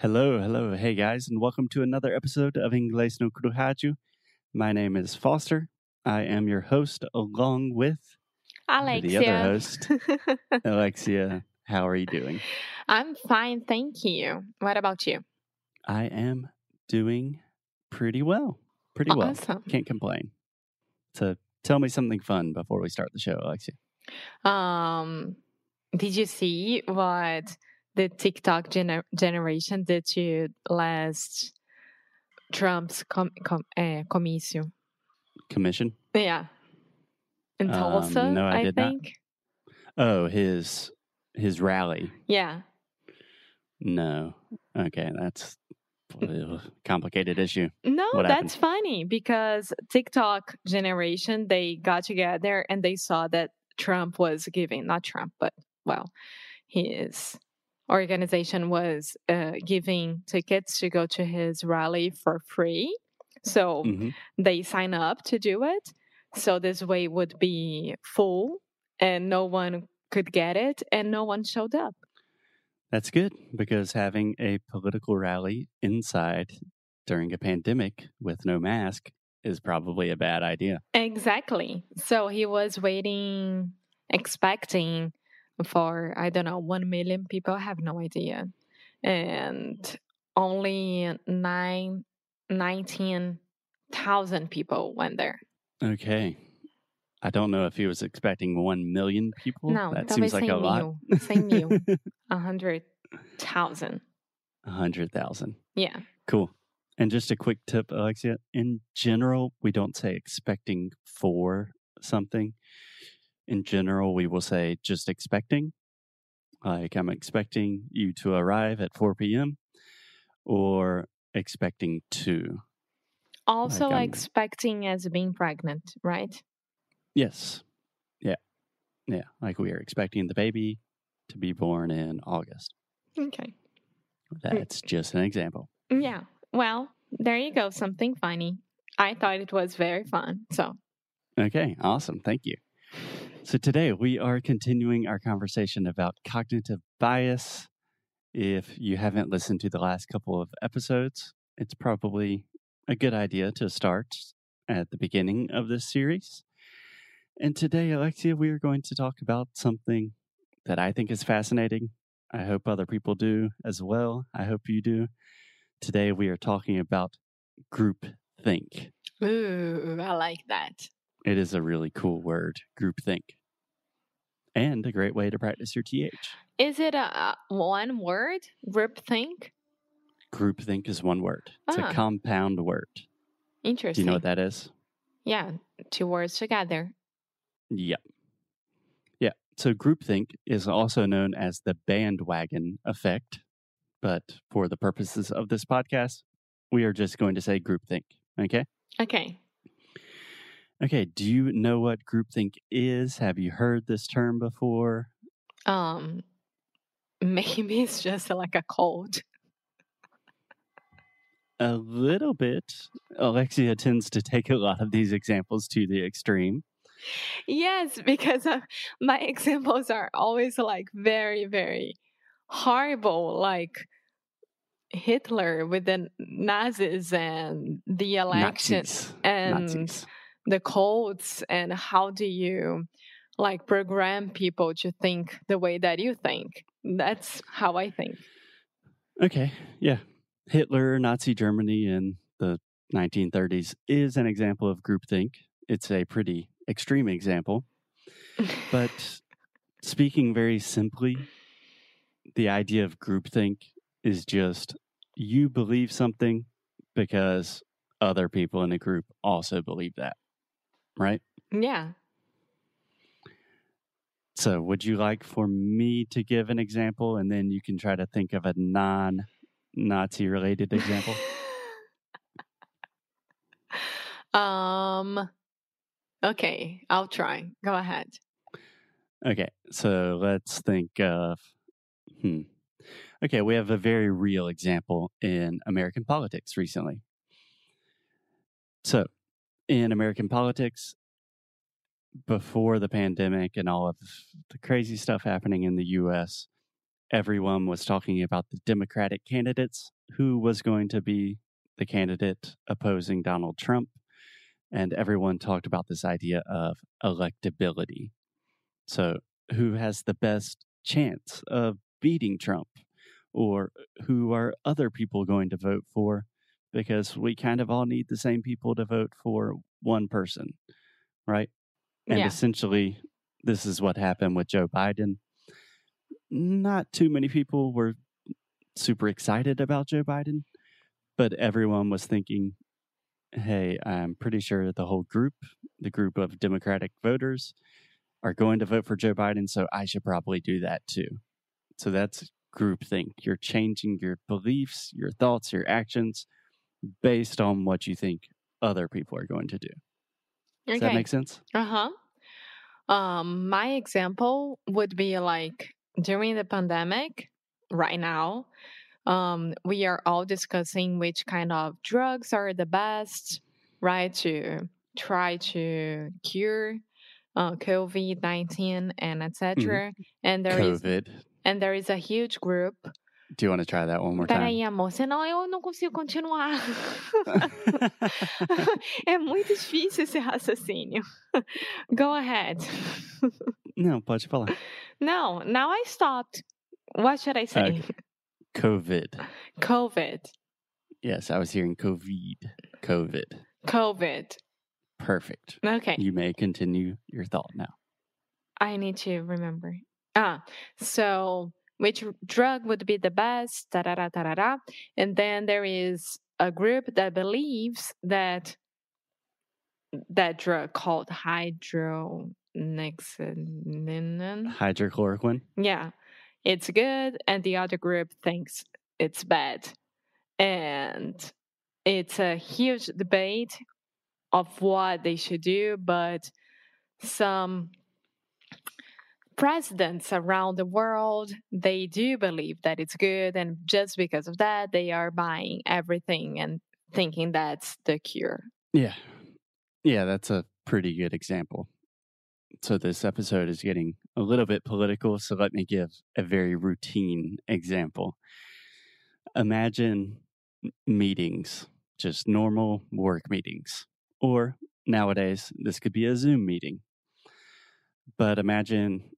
Hello, hello. Hey guys, and welcome to another episode of Inglês no Cruhaju. My name is Foster. I am your host along with Alexia. the other host, Alexia. How are you doing? I'm fine, thank you. What about you? I am doing pretty well. Pretty well. Awesome. Can't complain. So tell me something fun before we start the show, Alexia. Um, did you see what the TikTok gener- generation did to last Trump's com- com- uh, comício? Commission? Yeah, in Um, Tulsa, no, I I, did not. think. Oh, his his rally. Yeah, No. Okay, that's a complicated issue. no, What that's funny because TikTok generation they got together and they saw that Trump was giving not Trump, but well, his organization was uh, giving tickets to go to his rally for free. So hmm they sign up to do it. So this way would be full and no one could get it and no one showed up. That's good because having a political rally inside during a pandemic with no mask is probably a bad idea. Exactly. So he was waiting, expecting for, I don't know, 1 million people. I have no idea. And only nine, 19,000 people went there. Okay. I don't know if he was expecting 1 million people. Não, that seems like 100 a lot. 100 mil. 100,000. 100,000. Yeah. Cool. And just a quick tip, Alexia. In general, we don't say expecting for something. In general, we will say just expecting. Like, I'm expecting you to arrive at 4 p.m. or expecting to. Also Like, expecting as being pregnant, right? Yes. Yeah. Yeah. Like, we are expecting the baby to be born in August. Okay. Mm. That's just an example. Yeah. Well, there you go. Something funny. I thought it was very fun. So, Okay, awesome. Thank you. So today we are continuing our conversation about cognitive bias. If you haven't listened to the last couple of episodes, it's probably a good idea to start at the beginning of this series. And today, Alexia, we are going to talk about something that I think is fascinating. I hope other people do as well. I hope you do. Today we are talking about group think. ooh, I like that. It is a really cool word, groupthink. And a great way to practice your TH. Is it a one word? Groupthink? Groupthink is one word. It's Ah. a compound word. Interesting. Do you know what that is? Yeah, two words together. Yep. Yeah. So groupthink is also known as the bandwagon effect. But for the purposes of this podcast, we are just going to say groupthink. Okay. Okay. Okay. Do you know what groupthink is? Have you heard this term before? Um, maybe it's just like a cold. A little bit. Alexia tends to take a lot of these examples to the extreme. Yes, because uh, my examples are always like very, very horrible, like Hitler with the Nazis and the election Nazis. and Nazis. The codes and how do you like program people to think the way that you think. That's how I think. Okay. Yeah. Hitler, Nazi Germany in the 1930s is an example of groupthink. It's a pretty extreme example. But speaking very simply, the idea of groupthink is just you believe something because other people in a group also believe that. Right? yeah. So, would you like for me to give an example and then you can try to think of a non Nazi related example? um okay, I'll try. Go ahead. Okay, so let's think of. Hmm. Okay, we have a very real example in American politics recently. So, in American politics, before the pandemic and all of the crazy stuff happening in the US, everyone was talking about the Democratic candidates, who was going to be the candidate opposing Donald Trump. And everyone talked about this idea of electability. So, who has the best chance of beating Trump? Or who are other people going to vote for? Because we kind of all need the same people to vote for one person, right? And Yeah. essentially, this is what happened with Joe Biden. Not too many people were super excited about Joe Biden, but everyone was thinking, hey, I'm pretty sure that the whole group, the group of Democratic voters, are going to vote for Joe Biden, so I should probably do that too. So that's groupthink. You're changing your beliefs, your thoughts, your actions based on what you think other people are going to do. Does that make sense? Uh huh. Um, my example would be like during the pandemic, right now, um, we are all discussing which kind of drugs are the best, right, to try to cure uh, COVID nineteen and etc. And there is COVID. and there is a huge group. Do you want to try that one more time? Peraí, amor, senão eu não consigo continuar. é muito difícil esse raciocínio. Go ahead. Não, pode falar. No, now I stopped. What should I say? Okay. COVID. COVID. Yes, I was hearing COVID. COVID. COVID. Perfect. Okay. You may continue your thought now. I need to remember. Ah, so which drug would be the best? Da da. And then there is a group that believes that that drug called hydronexamine. Hydroxychloroquine. Yeah, it's good, and the other group thinks it's bad. And it's a huge debate of what they should do, but some presidents around the world they do believe that it's good and just because of that they are buying everything and thinking that's the cure Yeah. Yeah, that's a pretty good example. So, this episode is getting a little bit political. So, let me give a very routine example. Imagine meetings, just normal work meetings. Or nowadays, this could be a Zoom meeting. But imagine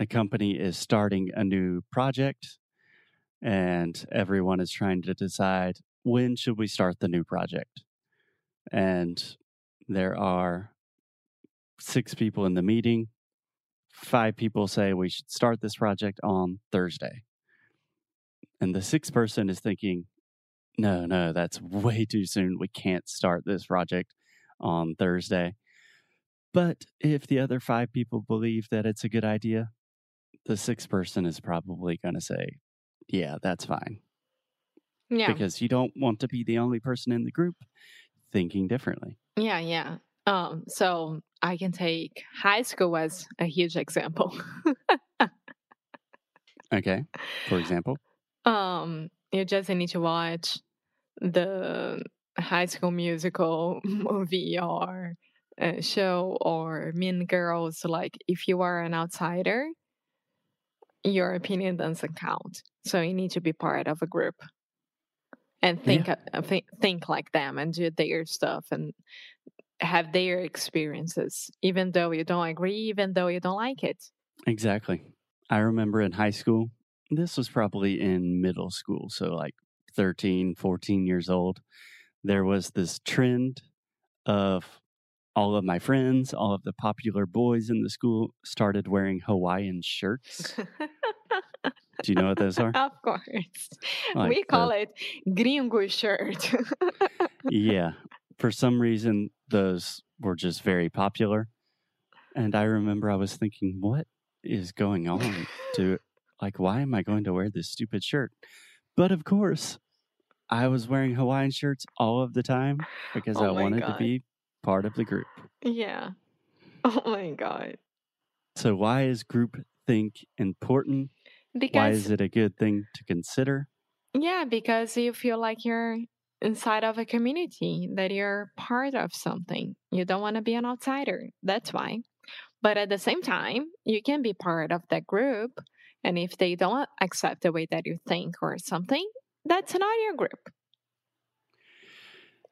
a company is starting a new project and everyone is trying to decide when should we start the new project and there are six people in the meeting. Five people say we should start this project on Thursday. And the sixth person is thinking, no, no, that's way too soon. We can't start this project on Thursday. But if the other five people believe that it's a good idea, the sixth person is probably going to say, yeah, that's fine. yeah Because you don't want to be the only person in the group thinking differently. yeah yeah um so i can take high school as a huge example Okay. For example, um you just need to watch the high school musical movie or uh, show or mean girls like if you are an outsider your opinion doesn't count. So you need to be part of a group and think uh, think, think like them and do their stuff and have their experiences even though you don't agree even though you don't like it. Exactly. I remember in high school, this was probably in middle school, so like 13, 14 years old, there was this trend of all of my friends, all of the popular boys in the school started wearing Hawaiian shirts. Do you know what those are? of course Like we the- call it gringo shirt yeah. For some reason, those were just very popular. And I remember I was thinking, what is going on to, like, why am I going to wear this stupid shirt? But of course, I was wearing Hawaiian shirts all of the time because Oh I wanted to be part of the group. yeah oh my god So, why is group think important? Why is it a good thing to consider? Yeah, because you feel like you're inside of a community, that you're part of something. You don't want to be an outsider. That's why. But at the same time, you can be part of that group And if they don't accept the way that you think or something, that's not your group.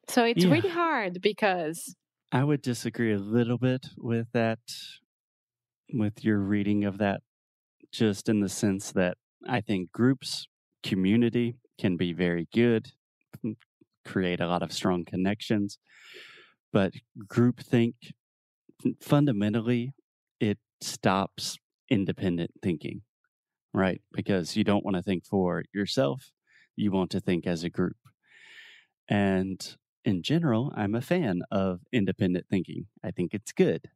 So it's Yeah. really hard because I would disagree a little bit with that, with your reading of that, just in the sense that I think groups, community can be very good, create a lot of strong connections, but groupthink, fundamentally, it stops independent thinking, right? Because you don't want to think for yourself, you want to think as a group. And in general, I'm a fan of independent thinking. I think it's good.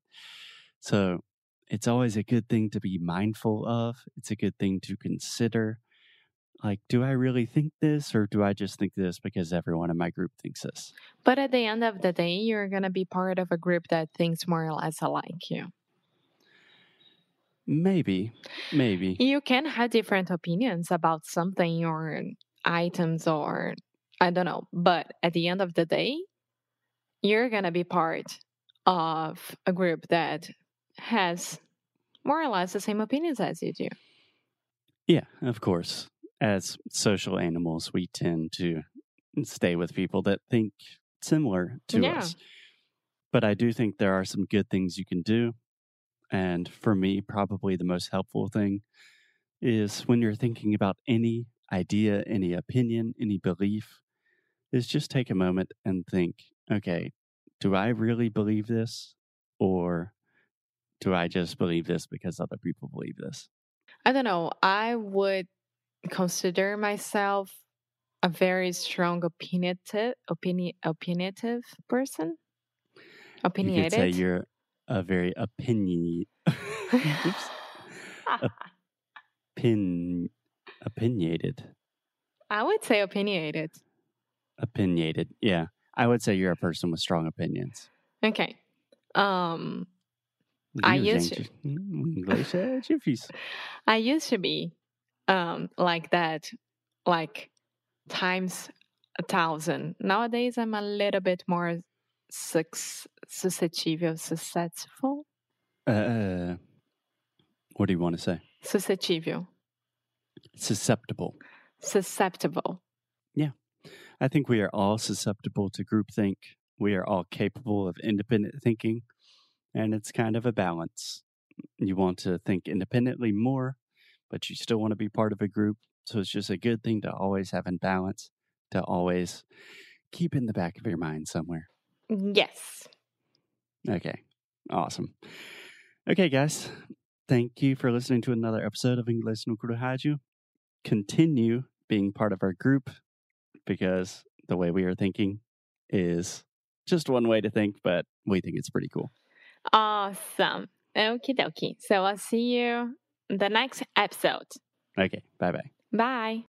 So it's always a good thing to be mindful of. It's a good thing to consider. Like, do I really think this or do I just think this because everyone in my group thinks this? but at the end of the day you're going to be part of a group that thinks more or less alike you. Maybe, maybe. You can have different opinions about something or items or I don't know, but at the end of the day you're going to be part of a group that has more or less the same opinions as you do. Yeah, of course. As social animals, we tend to stay with people that think similar to Yeah. us. But I do think there are some good things you can do. And for me, probably the most helpful thing is when you're thinking about any idea, any opinion, any belief, is just take a moment and think, okay, do I really believe this? Or do I just believe this because other people believe this? I don't know. I would consider myself a very strong opinionative opinion opinionative person. You could say you're a very opinion oops, opin opinionated. I would say opinionated. Opinionated. Yeah. I would say you're a person with strong opinions. Okay. Um I used to é difícil. I used to be um like that like times a thousand. Nowadays I'm a little bit more sus- suscetível, susceptible, Uh, what do you want to say? suscetível, Susceptible. susceptible. I think we are all susceptible to groupthink. We are all capable of independent thinking, and it's kind of a balance. You want to think independently more, but you still want to be part of a group. So it's just a good thing to always have in balance, to always keep in the back of your mind somewhere. Yes. Okay, awesome. Okay, guys, thank you for listening to another episode of Inglês no Rádio. Continue being part of our group because the way we are thinking is just one way to think, but we think it's pretty cool. Awesome. Okie dokie. So I'll see you the next episode. Okay, bye bye. Bye.